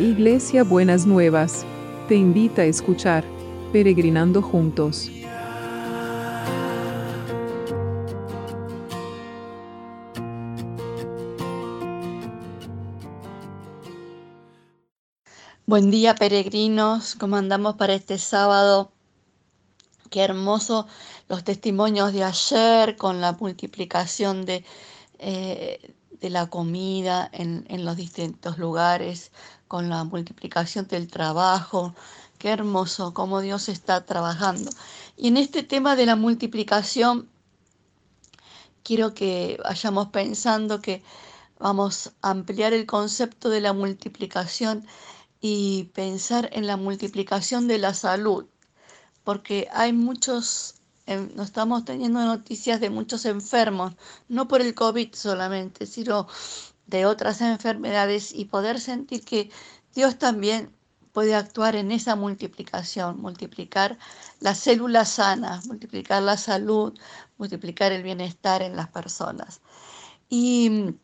Iglesia Buenas Nuevas, te invita a escuchar Peregrinando Juntos. Buen día peregrinos, ¿cómo andamos para este sábado? Qué hermoso los testimonios de ayer con la multiplicación de, eh, de la comida en, en los distintos lugares, con la multiplicación del trabajo. Qué hermoso cómo Dios está trabajando. Y en este tema de la multiplicación, quiero que vayamos pensando que vamos a ampliar el concepto de la multiplicación y pensar en la multiplicación de la salud, porque hay muchos, em, no estamos teniendo noticias de muchos enfermos, no por el COVID solamente, sino de otras enfermedades y poder sentir que Dios también puede actuar en esa multiplicación, multiplicar las células sanas, multiplicar la salud, multiplicar el bienestar en las personas. Y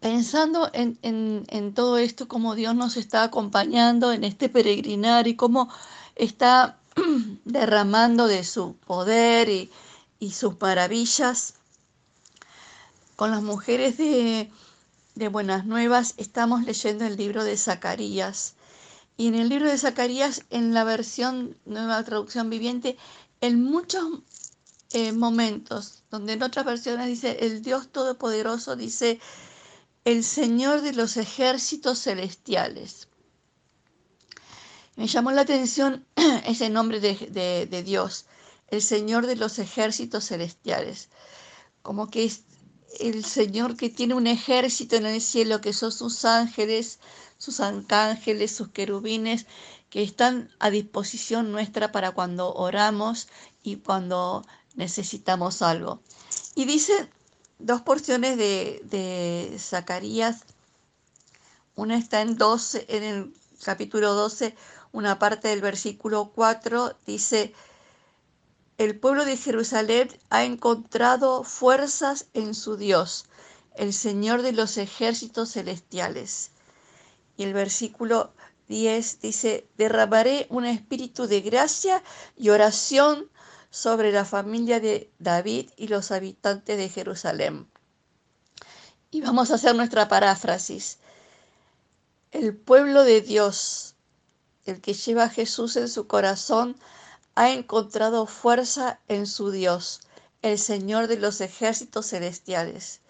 pensando en, en, todo esto, cómo Dios nos está acompañando en este peregrinar y cómo está derramando de su poder y, y sus maravillas, con las mujeres de de Buenas Nuevas estamos leyendo el libro de Zacarías. Y en el libro de Zacarías, en la versión nueva traducción viviente, en muchos eh, momentos, donde en otras versiones dice, el Dios Todopoderoso dice, el Señor de los ejércitos celestiales. Me llamó la atención ese nombre de, de Dios, el Señor de los ejércitos celestiales. Como que es, el Señor que tiene un ejército en el cielo, que son sus ángeles, sus arcángeles, sus querubines, que están a disposición nuestra para cuando oramos y cuando necesitamos algo. Y dice dos porciones de, de Zacarías. Una está en, 12, en el capítulo 12, una parte del versículo 4, dice, el pueblo de Jerusalén ha encontrado fuerzas en su Dios, el Señor de los ejércitos celestiales. Y el versículo 10 dice, derramaré un espíritu de gracia y oración sobre la familia de David y los habitantes de Jerusalén. Y vamos a hacer nuestra paráfrasis. El pueblo de Dios, el que lleva a Jesús en su corazón, ha encontrado fuerza en su Dios, el Señor de los ejércitos celestiales.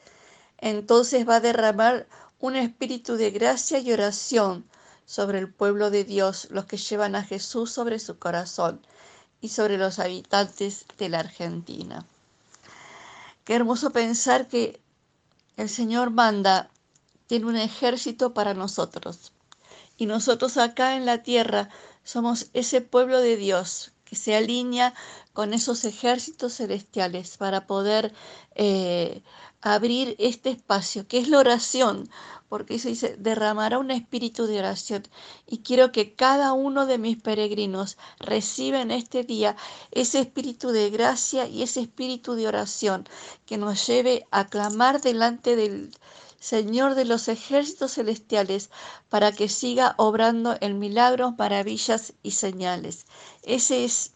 Entonces va a derramar un espíritu de gracia y oración sobre el pueblo de Dios, los que llevan a Jesús sobre su corazón y sobre los habitantes de la Argentina. Qué hermoso pensar que el Señor manda, tiene un ejército para nosotros. Y nosotros acá en la tierra somos ese pueblo de Dios se alinea con esos ejércitos celestiales para poder eh, abrir este espacio, que es la oración, porque se dice, derramará un espíritu de oración. Y quiero que cada uno de mis peregrinos reciba en este día ese espíritu de gracia y ese espíritu de oración que nos lleve a clamar delante del Señor de los ejércitos celestiales, para que siga obrando en milagros, maravillas y señales. Ese es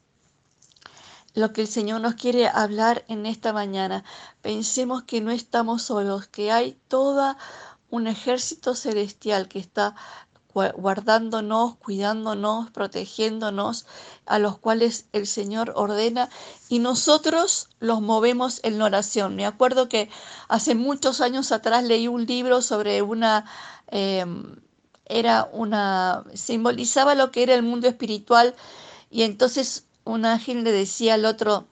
lo que el Señor nos quiere hablar en esta mañana. Pensemos que no estamos solos, que hay todo un ejército celestial que está guardándonos, cuidándonos, protegiéndonos, a los cuales el Señor ordena y nosotros los movemos en la oración. Me acuerdo que hace muchos años atrás leí un libro sobre una, em, era una, simbolizaba lo que era el mundo espiritual y entonces un ángel le decía al otro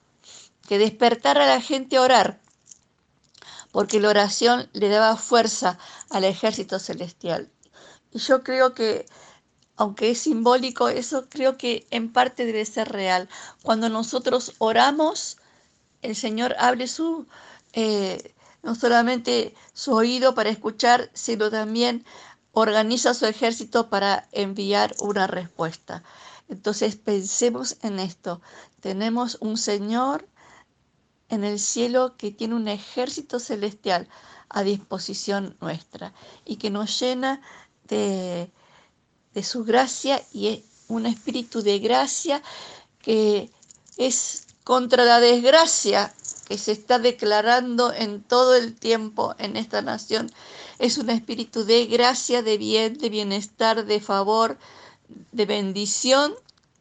que despertara a la gente a orar, porque la oración le daba fuerza al ejército celestial. Y yo creo que, aunque es simbólico, eso creo que en parte debe ser real. Cuando nosotros oramos, el Señor abre su, eh, no solamente su oído para escuchar, sino también organiza su ejército para enviar una respuesta. Entonces pensemos en esto. Tenemos un Señor en el cielo que tiene un ejército celestial a disposición nuestra y que nos llena de, de su gracia y es un espíritu de gracia que es contra la desgracia que se está declarando en todo el tiempo en esta nación. Es un espíritu de gracia, de bien, de bienestar, de favor, de bendición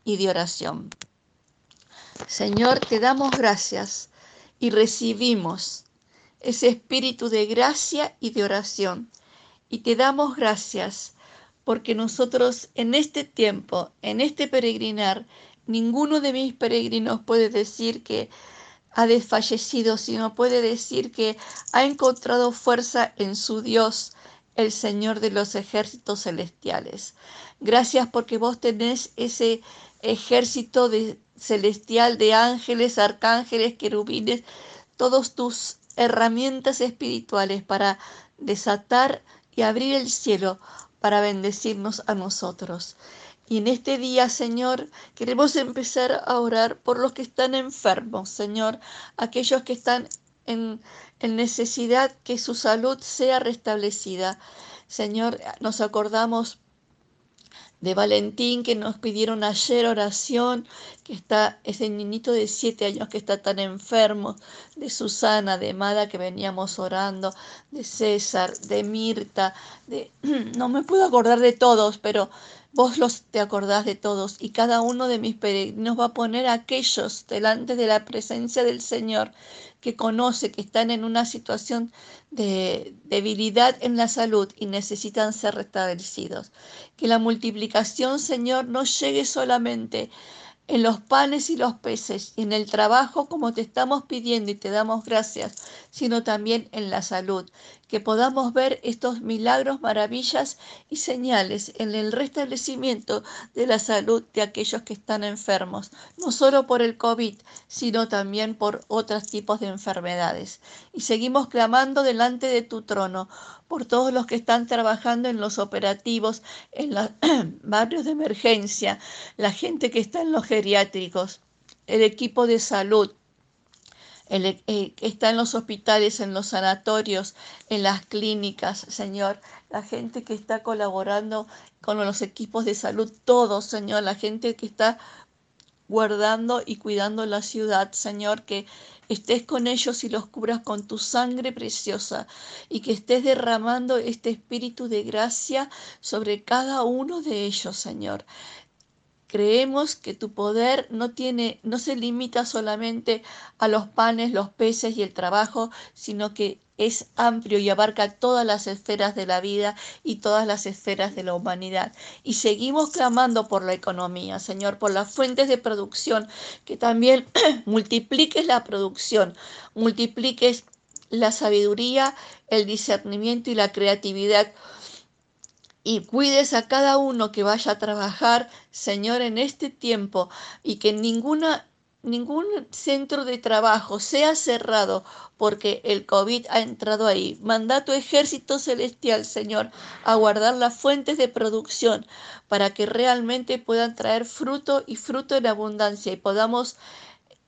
y de oración. Señor, te damos gracias y recibimos ese espíritu de gracia y de oración. Y te damos gracias porque nosotros en este tiempo, en este peregrinar, ninguno de mis peregrinos puede decir que ha desfallecido, sino puede decir que ha encontrado fuerza en su Dios, el Señor de los ejércitos celestiales. Gracias porque vos tenés ese ejército celestial de ángeles, arcángeles, querubines, todos tus herramientas espirituales para desatar y abrir el cielo para bendecirnos a nosotros. Y en este día, Señor, queremos empezar a orar por los que están enfermos, Señor, aquellos que están en, en necesidad que su salud sea restablecida. Señor, nos acordamos de Valentín que nos pidieron ayer oración, que está ese niñito de siete años que está tan enfermo, de Susana, de Mada que veníamos orando, de César, de Mirta, de no me puedo acordar de todos, pero vos los te acordás de todos y cada uno de mis peregrinos va a poner a aquellos delante de la presencia del Señor que conoce que están en una situación de debilidad en la salud y necesitan ser restablecidos. Que la multiplicación, Señor, no llegue solamente en los panes y los peces y en el trabajo como te estamos pidiendo y te damos gracias, sino también en la salud. Que podamos ver estos milagros, maravillas y señales en el restablecimiento de la salud de aquellos que están enfermos, no solo por el COVID, sino también por otros tipos de enfermedades. Y seguimos clamando delante de tu trono por todos los que están trabajando en los operativos, en los barrios de emergencia, la gente que está en los geriátricos, el equipo de salud, el, eh, que está en los hospitales, en los sanatorios, en las clínicas, Señor, la gente que está colaborando con los equipos de salud, todos, Señor, la gente que está guardando y cuidando la ciudad, Señor, que estés con ellos y los cubras con tu sangre preciosa y que estés derramando este espíritu de gracia sobre cada uno de ellos, Señor. Creemos que tu poder no tiene no se limita solamente a los panes, los peces y el trabajo, sino que es amplio y abarca todas las esferas de la vida y todas las esferas de la humanidad. Y seguimos clamando por la economía, Señor, por las fuentes de producción, que también multipliques la producción, multipliques la sabiduría, el discernimiento y la creatividad. Y cuides a cada uno que vaya a trabajar, Señor, en este tiempo y que ninguna ningún centro de trabajo sea cerrado porque el COVID ha entrado ahí. Manda tu ejército celestial, Señor, a guardar las fuentes de producción para que realmente puedan traer fruto y fruto en abundancia y podamos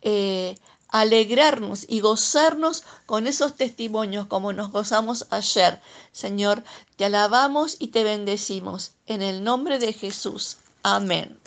eh, alegrarnos y gozarnos con esos testimonios como nos gozamos ayer. Señor, te alabamos y te bendecimos. En el nombre de Jesús. Amén.